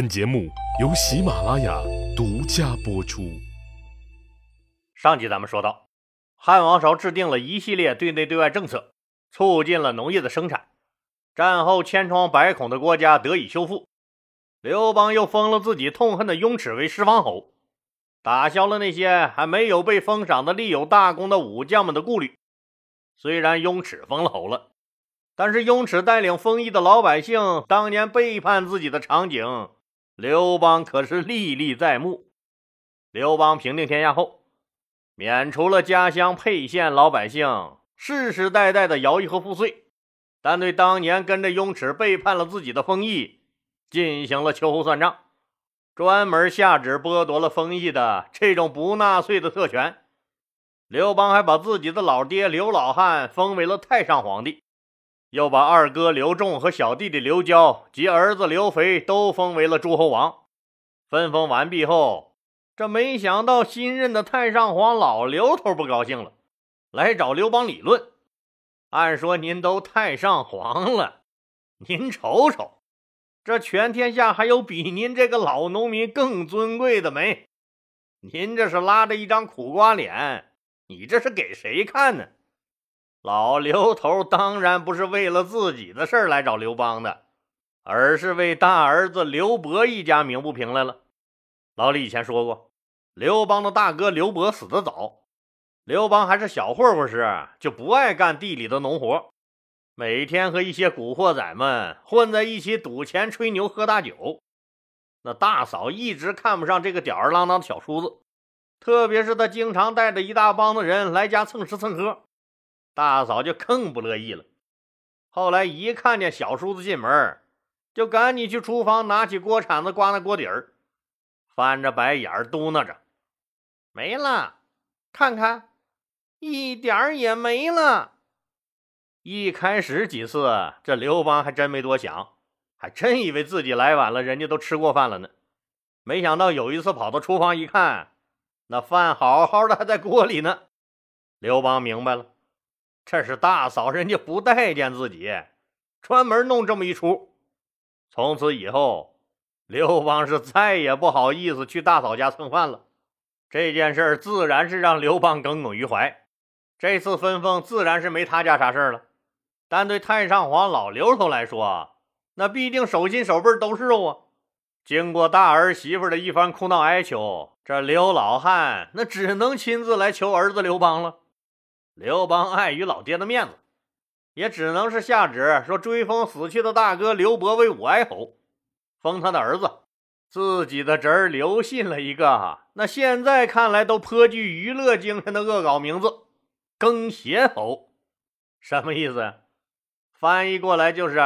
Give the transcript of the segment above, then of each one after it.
本节目由喜马拉雅独家播出。上集咱们说到，汉王朝制定了一系列对内对外政策，促进了农业的生产。战后千疮百孔的国家得以修复。刘邦又封了自己痛恨的雍齿为十方侯，打消了那些还没有被封赏的立有大功的武将们的顾虑。虽然雍齿封了侯了，但是雍齿带领丰邑的老百姓当年背叛自己的场景。刘邦可是历历在目。刘邦平定天下后，免除了家乡沛县老百姓世世代代的徭役和赋税，但对当年跟着雍齿背叛了自己的丰邑进行了秋后算账，专门下旨剥夺了丰邑的这种不纳税的特权。刘邦还把自己的老爹刘老汉封为了太上皇帝。又把二哥刘仲和小弟弟刘交及儿子刘肥都封为了诸侯王。分封完毕后，这没想到新任的太上皇老刘头不高兴了，来找刘邦理论。按说您都太上皇了，您瞅瞅，这全天下还有比您这个老农民更尊贵的没？您这是拉着一张苦瓜脸，你这是给谁看呢？老刘头当然不是为了自己的事儿来找刘邦的，而是为大儿子刘伯一家鸣不平来了。老李以前说过，刘邦的大哥刘伯死得早，刘邦还是小混混时就不爱干地里的农活，每天和一些古惑仔们混在一起赌钱、吹牛、喝大酒。那大嫂一直看不上这个吊儿郎当的小叔子，特别是他经常带着一大帮子人来家蹭吃蹭喝。大嫂就更不乐意了。后来一看见小叔子进门，就赶紧去厨房拿起锅铲子刮那锅底儿，翻着白眼儿嘟囔着：“没了，看看，一点儿也没了。”一开始几次，这刘邦还真没多想，还真以为自己来晚了，人家都吃过饭了呢。没想到有一次跑到厨房一看，那饭好好的还在锅里呢。刘邦明白了。这是大嫂，人家不待见自己，专门弄这么一出。从此以后，刘邦是再也不好意思去大嫂家蹭饭了。这件事自然是让刘邦耿耿于怀。这次分封自然是没他家啥事了，但对太上皇老刘头来说，那必定手心手背都是肉啊。经过大儿媳妇的一番哭闹哀求，这刘老汉那只能亲自来求儿子刘邦了。刘邦碍于老爹的面子，也只能是下旨说追封死去的大哥刘伯为武哀侯，封他的儿子自己的侄儿刘信了一个那现在看来都颇具娱乐精神的恶搞名字——更邪侯。什么意思？翻译过来就是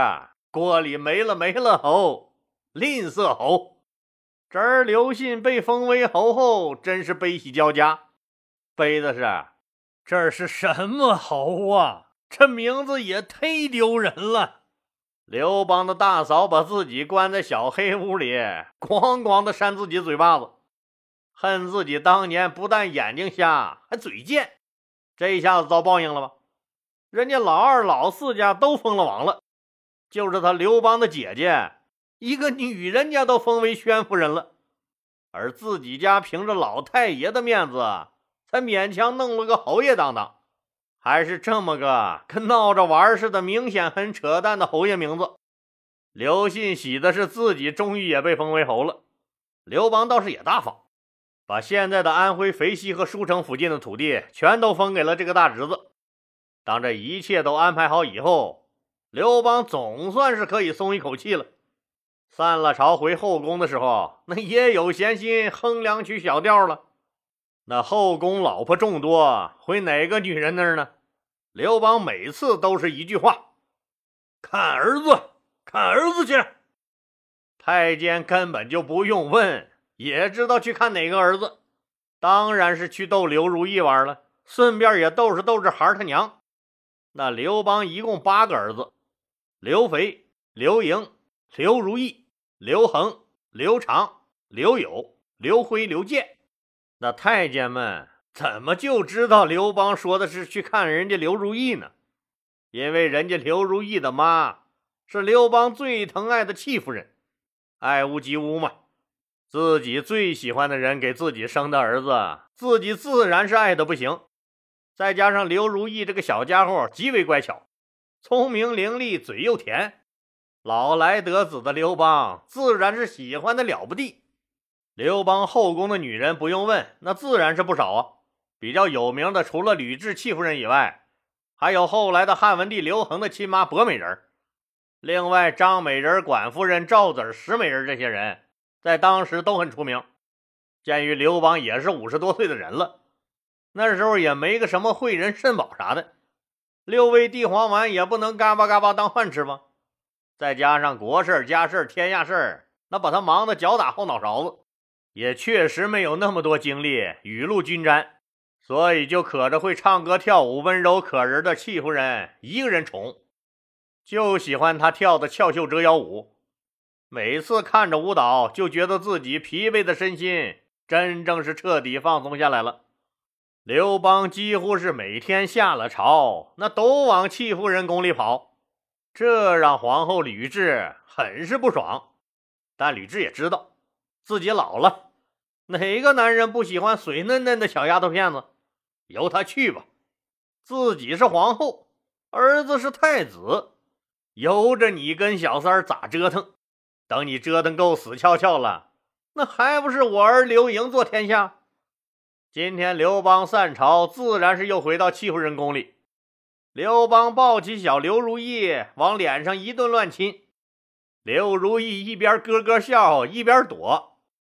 锅里没了没了侯，吝啬侯。侄儿刘信被封为侯后，真是悲喜交加，悲的是。这是什么猴啊？这名字也忒丢人了。刘邦的大嫂把自己关在小黑屋里，咣咣的扇自己嘴巴子，恨自己当年不但眼睛瞎，还嘴贱。这一下子遭报应了吧？人家老二、老四家都封了王了，就是他刘邦的姐姐，一个女人家都封为宣夫人了，而自己家凭着老太爷的面子。才勉强弄了个侯爷当当，还是这么个跟闹着玩似的，明显很扯淡的侯爷名字。刘信喜的是自己终于也被封为侯了。刘邦倒是也大方，把现在的安徽肥西和舒城附近的土地全都封给了这个大侄子。当这一切都安排好以后，刘邦总算是可以松一口气了。散了朝回后宫的时候，那也有闲心哼两曲小调了。那后宫老婆众多，回哪个女人那儿呢？刘邦每次都是一句话：“看儿子，看儿子去。”太监根本就不用问，也知道去看哪个儿子，当然是去逗刘如意玩了，顺便也逗着逗着孩他娘。那刘邦一共八个儿子：刘肥、刘盈、刘如意、刘恒、刘长、刘友、刘辉、刘建。那太监们怎么就知道刘邦说的是去看人家刘如意呢？因为人家刘如意的妈是刘邦最疼爱的戚夫人，爱屋及乌嘛。自己最喜欢的人给自己生的儿子，自己自然是爱的不行。再加上刘如意这个小家伙极为乖巧，聪明伶俐，嘴又甜，老来得子的刘邦自然是喜欢的了不地。刘邦后宫的女人不用问，那自然是不少啊。比较有名的，除了吕雉戚夫人以外，还有后来的汉文帝刘恒的亲妈薄美人，另外张美人、管夫人、赵子、石美人这些人。在当时都很出名。鉴于刘邦也是五十多岁的人了，那时候也没个什么惠人肾宝啥的，六味地黄丸也不能嘎巴嘎巴当饭吃吧。再加上国事家事天下事那把他忙得脚打后脑勺子，也确实没有那么多精力雨露均沾，所以就可着会唱歌跳舞、温柔可人的戚夫人一个人宠，就喜欢她跳的翘袖折腰舞。每次看着舞蹈，就觉得自己疲惫的身心真正是彻底放松下来了。刘邦几乎是每天下了朝，那都往戚夫人宫里跑，这让皇后吕雉很是不爽。但吕雉也知道自己老了，哪个男人不喜欢水嫩嫩的小丫头片子？由她去吧，自己是皇后，儿子是太子，由着你跟小三儿咋折腾。等你折腾够死翘翘了，那还不是我儿刘盈做天下？今天刘邦散朝，自然是又回到戚夫人宫里。刘邦抱起小刘如意，往脸上一顿乱亲。刘如意一边咯咯笑，一边躲，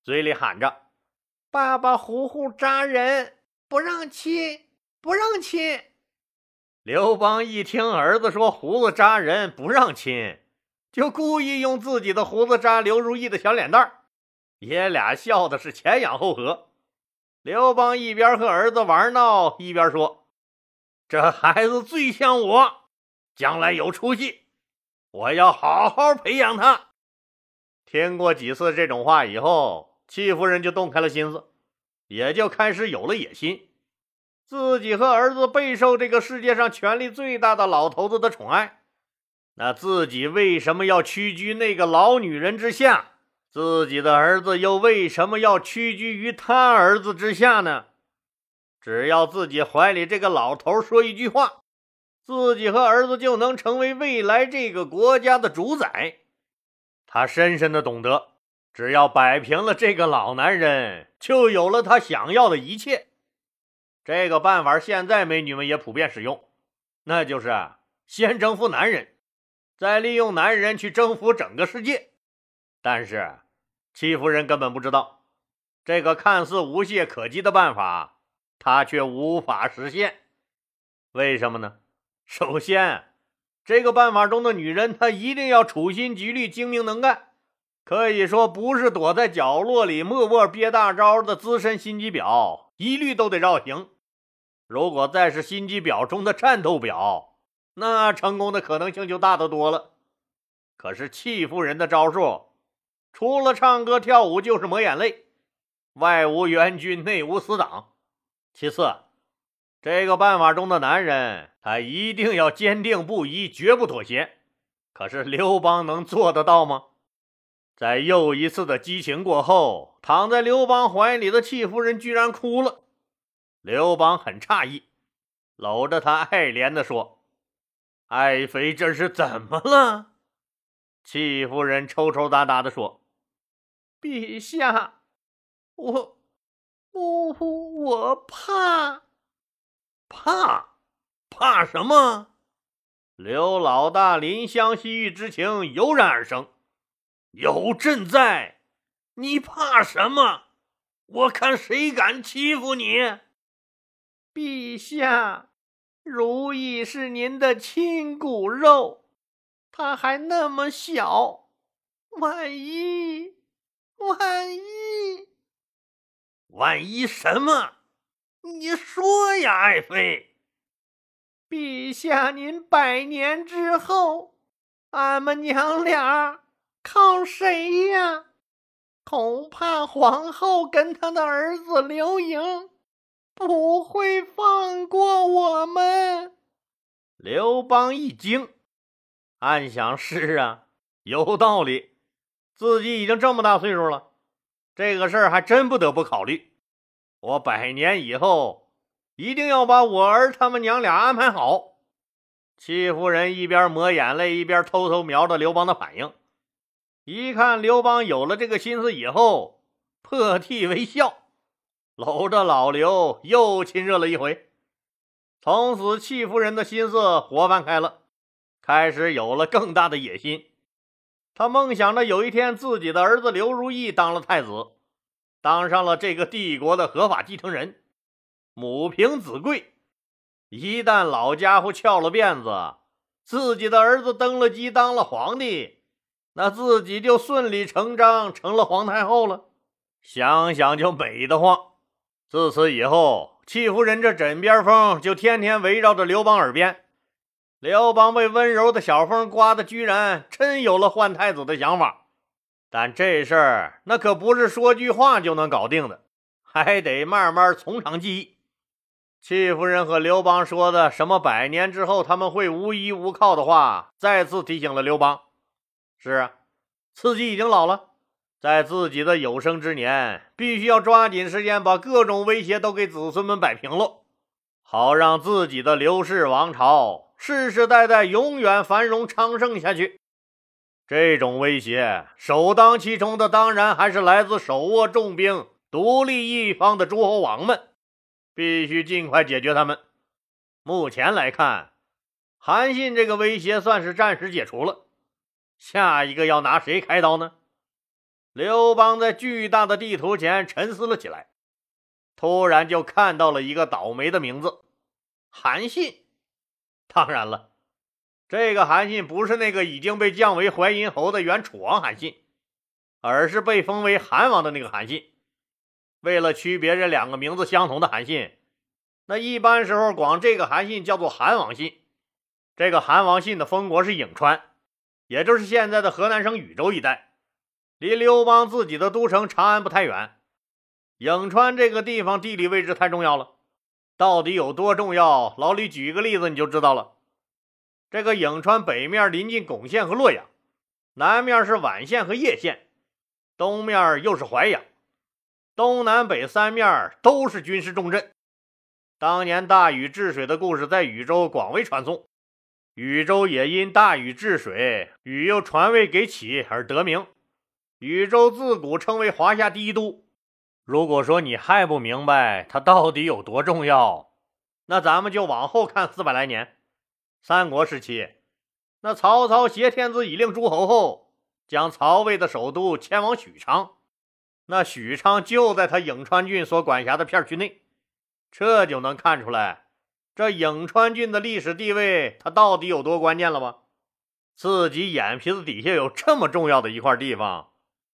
嘴里喊着：“爸爸呼呼扎人，不让亲，不让亲。”刘邦一听儿子说胡子扎人，不让亲。就故意用自己的胡子扎刘如意的小脸蛋儿，爷俩笑的是前仰后合。刘邦一边和儿子玩闹，一边说：“这孩子最像我，将来有出息，我要好好培养他。”听过几次这种话以后，戚夫人就动开了心思，也就开始有了野心，自己和儿子备受这个世界上权力最大的老头子的宠爱。那自己为什么要屈居那个老女人之下？自己的儿子又为什么要屈居于他儿子之下呢？只要自己怀里这个老头说一句话，自己和儿子就能成为未来这个国家的主宰。他深深的懂得，只要摆平了这个老男人，就有了他想要的一切。这个办法现在美女们也普遍使用，那就是先征服男人。再利用男人去征服整个世界，但是戚夫人根本不知道，这个看似无懈可击的办法，她却无法实现。为什么呢？首先，这个办法中的女人，她一定要处心积虑、精明能干，可以说不是躲在角落里默默憋大招的资深心机婊，一律都得绕行。如果再是心机婊中的战斗婊，那成功的可能性就大得多了。可是戚夫人的招数，除了唱歌跳舞就是抹眼泪，外无援军，内无死党。其次，这个办法中的男人，他一定要坚定不移，绝不妥协。可是刘邦能做得到吗？在又一次的激情过后，躺在刘邦怀里的戚夫人居然哭了。刘邦很诧异，搂着她爱怜地说。爱妃这是怎么了？戚夫人抽抽搭搭的说：“陛下，我我我怕怕怕什么？”刘老大怜香惜玉之情油然而生：“有朕在，你怕什么？我看谁敢欺负你！”陛下。如意是您的亲骨肉，他还那么小，万一，万一，万一什么？你说呀，爱妃。陛下，您百年之后，俺们娘俩靠谁呀？恐怕皇后跟她的儿子刘盈。不会放过我们！刘邦一惊，暗想：是啊，有道理。自己已经这么大岁数了，这个事儿还真不得不考虑。我百年以后一定要把我儿他们娘俩安排好。戚夫人一边抹眼泪，一边偷偷瞄着刘邦的反应。一看刘邦有了这个心思以后，破涕为笑，搂着老刘又亲热了一回。从此，戚夫人的心思活泛开了，开始有了更大的野心。她梦想着有一天自己的儿子刘如意当了太子，当上了这个帝国的合法继承人，母凭子贵。一旦老家伙翘了辫子，自己的儿子登了基当了皇帝，那自己就顺理成章成了皇太后了。想想就美得慌。自此以后，戚夫人这枕边风就天天围绕着刘邦耳边。刘邦被温柔的小风刮得，居然真有了换太子的想法。但这事儿那可不是说句话就能搞定的，还得慢慢从长计议。戚夫人和刘邦说的什么百年之后他们会无依无靠的话，再次提醒了刘邦：是啊，自己已经老了，在自己的有生之年，必须要抓紧时间把各种威胁都给子孙们摆平了，好让自己的刘氏王朝世世代代永远繁荣昌盛下去。这种威胁首当其冲的，当然还是来自手握重兵、独立一方的诸侯王们。必须尽快解决他们。目前来看，韩信这个威胁算是暂时解除了。下一个要拿谁开刀呢？刘邦在巨大的地图前沉思了起来，突然就看到了一个倒霉的名字——韩信。当然了，这个韩信不是那个已经被降为淮阴侯的原楚王韩信，而是被封为韩王的那个韩信。为了区别这两个名字相同的韩信，那一般时候管这个韩信叫做韩王信。这个韩王信的封国是颍川，也就是现在的河南省禹州一带，离刘邦自己的都城长安不太远。颍川这个地方地理位置太重要了，到底有多重要？老李举个例子你就知道了。这个颍川北面临近巩县和洛阳，南面是宛县和叶县，东面又是淮阳。东南北三面都是军事重镇。当年大禹治水的故事在禹州广为传颂，禹州也因大禹治水，禹又传位给启而得名。禹州自古称为华夏第一都。如果说你还不明白它到底有多重要，那咱们就往后看四百来年，三国时期，那曹操挟天子以令诸侯后，将曹魏的首都迁往许昌。那许昌就在他颍川郡所管辖的片区内，这就能看出来，这颍川郡的历史地位它到底有多关键了吧？自己眼皮子底下有这么重要的一块地方，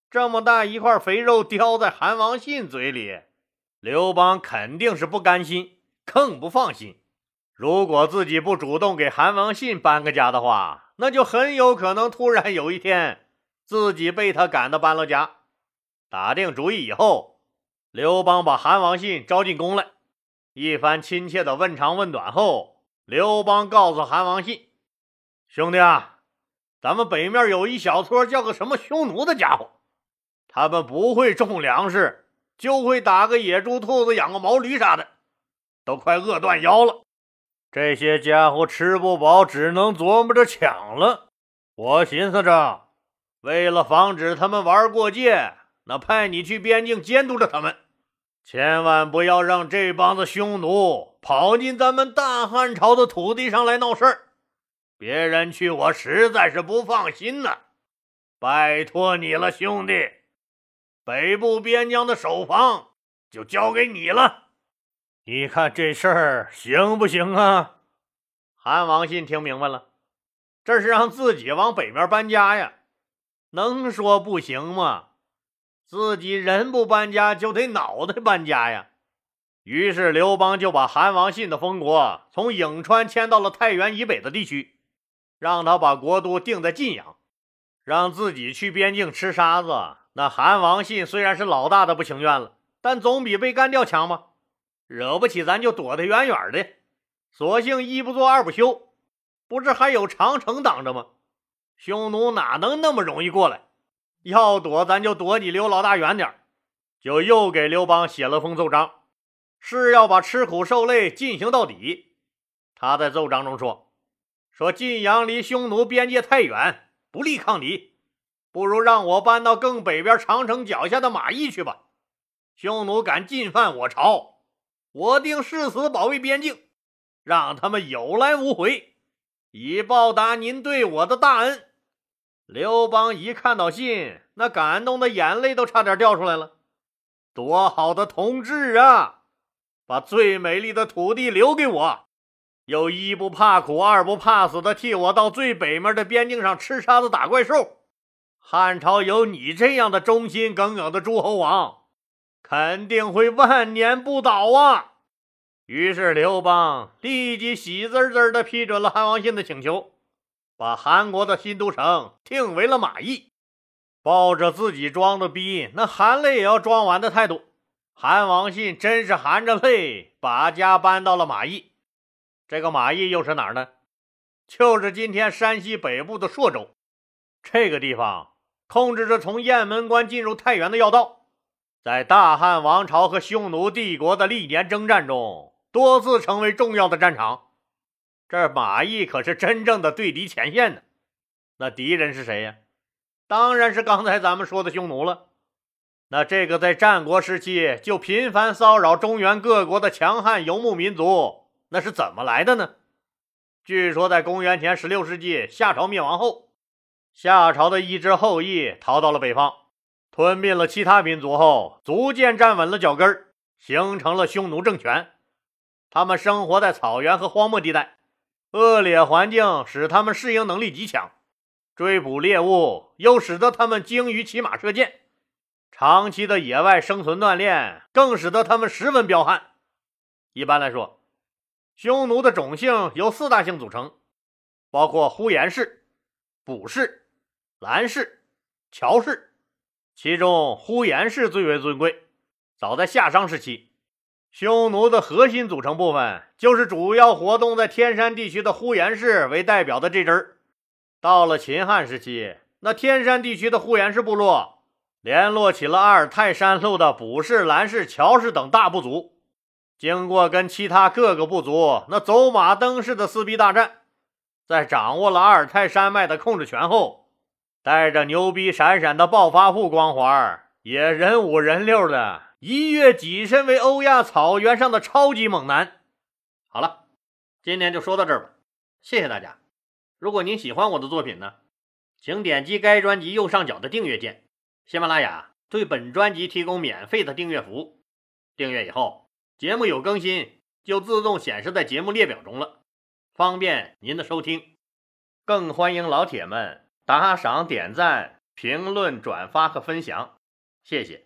这么大一块肥肉叼在韩王信嘴里，刘邦肯定是不甘心，更不放心。如果自己不主动给韩王信搬个家的话，那就很有可能突然有一天自己被他赶到搬了家。打定主意以后，刘邦把韩王信招进宫来，一番亲切的问长问短后，刘邦告诉韩王信：“兄弟啊，咱们北面有一小撮叫个什么匈奴的家伙，他们不会种粮食，就会打个野猪、兔子，养个毛驴啥的，都快饿断腰了。这些家伙吃不饱，只能琢磨着抢了。我寻思着，为了防止他们玩过界。”那派你去边境监督着他们，千万不要让这帮子匈奴跑进咱们大汉朝的土地上来闹事儿。别人去，我实在是不放心呐。拜托你了，兄弟，北部边疆的守防就交给你了。你看这事儿行不行啊？韩王信听明白了，这是让自己往北面搬家呀，能说不行吗？自己人不搬家，就得脑袋搬家呀。于是刘邦就把韩王信的封国从颍川迁到了太原以北的地区，让他把国都定在晋阳，让自己去边境吃沙子。那韩王信虽然是老大的不情愿了，但总比被干掉强吧？惹不起咱就躲得远远的，索性一不做二不休，不是还有长城挡着吗？匈奴哪能那么容易过来？要躲咱就躲你刘老大远点就又给刘邦写了封奏章，是要把吃苦受累进行到底。他在奏章中说：“说晋阳离匈奴边界太远，不利抗敌，不如让我搬到更北边长城脚下的马邑去吧。匈奴敢进犯我朝，我定誓死保卫边境，让他们有来无回，以报答您对我的大恩。”刘邦一看到信，那感动的眼泪都差点掉出来了。多好的同志啊！把最美丽的土地留给我，又一不怕苦，二不怕死的替我到最北面的边境上吃沙子打怪兽。汉朝有你这样的忠心耿耿的诸侯王，肯定会万年不倒啊！于是刘邦立即喜滋滋的批准了汉王信的请求，把韩国的新都城定为了马邑。抱着自己装的逼，那含泪也要装完的态度，韩王信真是含着泪把家搬到了马邑。这个马邑又是哪儿呢？就是今天山西北部的朔州。这个地方控制着从雁门关进入太原的要道，在大汉王朝和匈奴帝国的历年征战中，多次成为重要的战场。这马邑可是真正的对敌前线呢。那敌人是谁呀？当然是刚才咱们说的匈奴了。那这个在战国时期就频繁骚扰中原各国的强悍游牧民族，那是怎么来的呢？据说在公元前十六世纪夏朝灭亡后，夏朝的一支后裔逃到了北方，吞并了其他民族后，逐渐站稳了脚跟形成了匈奴政权。他们生活在草原和荒漠地带，恶劣环境使他们适应能力极强。追捕猎物又使得他们精于骑马射箭，长期的野外生存锻炼更使得他们十分彪悍。一般来说，匈奴的种姓由四大姓组成，包括呼延氏、卜氏、兰氏、乔氏。其中呼延氏最为尊贵。早在夏商时期，匈奴的核心组成部分就是主要活动在天山地区的呼延氏为代表的这支儿。到了秦汉时期，那天山地区的呼延氏部落联络起了阿尔泰山麓的卜氏、兰氏、乔氏等大部族，经过跟其他各个部族那走马灯似的撕逼大战，在掌握了阿尔泰山脉的控制权后，带着牛逼闪闪的暴发户光环，也人五人六的一跃跻身为欧亚草原上的超级猛男。好了，今天就说到这儿吧，谢谢大家。如果您喜欢我的作品呢，请点击该专辑右上角的订阅键。喜马拉雅对本专辑提供免费的订阅服务，订阅以后，节目有更新就自动显示在节目列表中了，方便您的收听。更欢迎老铁们打赏、点赞、评论、转发和分享，谢谢。